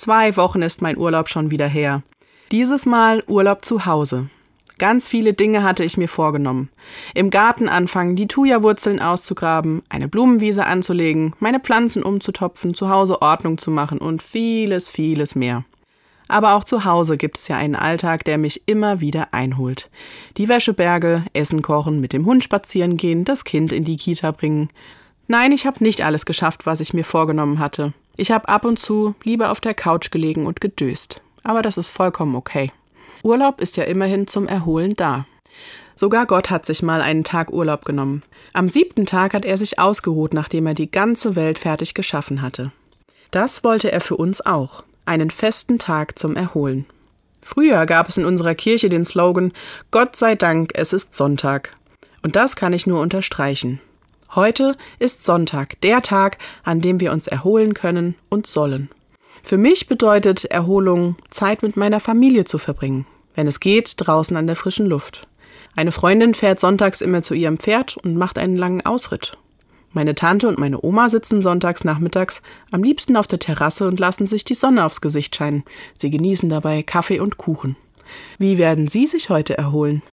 Zwei Wochen ist mein Urlaub schon wieder her. Dieses Mal Urlaub zu Hause. Ganz viele Dinge hatte ich mir vorgenommen. Im Garten anfangen, die Thuja-Wurzeln auszugraben, eine Blumenwiese anzulegen, meine Pflanzen umzutopfen, zu Hause Ordnung zu machen und vieles, vieles mehr. Aber auch zu Hause gibt es ja einen Alltag, der mich immer wieder einholt. Die Wäscheberge, Essen kochen, mit dem Hund spazieren gehen, das Kind in die Kita bringen. Nein, ich habe nicht alles geschafft, was ich mir vorgenommen hatte. Ich habe ab und zu lieber auf der Couch gelegen und gedöst. Aber das ist vollkommen okay. Urlaub ist ja immerhin zum Erholen da. Sogar Gott hat sich mal einen Tag Urlaub genommen. Am siebten Tag hat er sich ausgeruht, nachdem er die ganze Welt fertig geschaffen hatte. Das wollte er für uns auch. Einen festen Tag zum Erholen. Früher gab es in unserer Kirche den Slogan Gott sei Dank, es ist Sonntag. Und das kann ich nur unterstreichen. Heute ist Sonntag, der Tag, an dem wir uns erholen können und sollen. Für mich bedeutet Erholung, Zeit mit meiner Familie zu verbringen. Wenn es geht, draußen an der frischen Luft. Eine Freundin fährt sonntags immer zu ihrem Pferd und macht einen langen Ausritt. Meine Tante und meine Oma sitzen sonntags nachmittags am liebsten auf der Terrasse und lassen sich die Sonne aufs Gesicht scheinen. Sie genießen dabei Kaffee und Kuchen. Wie werden Sie sich heute erholen?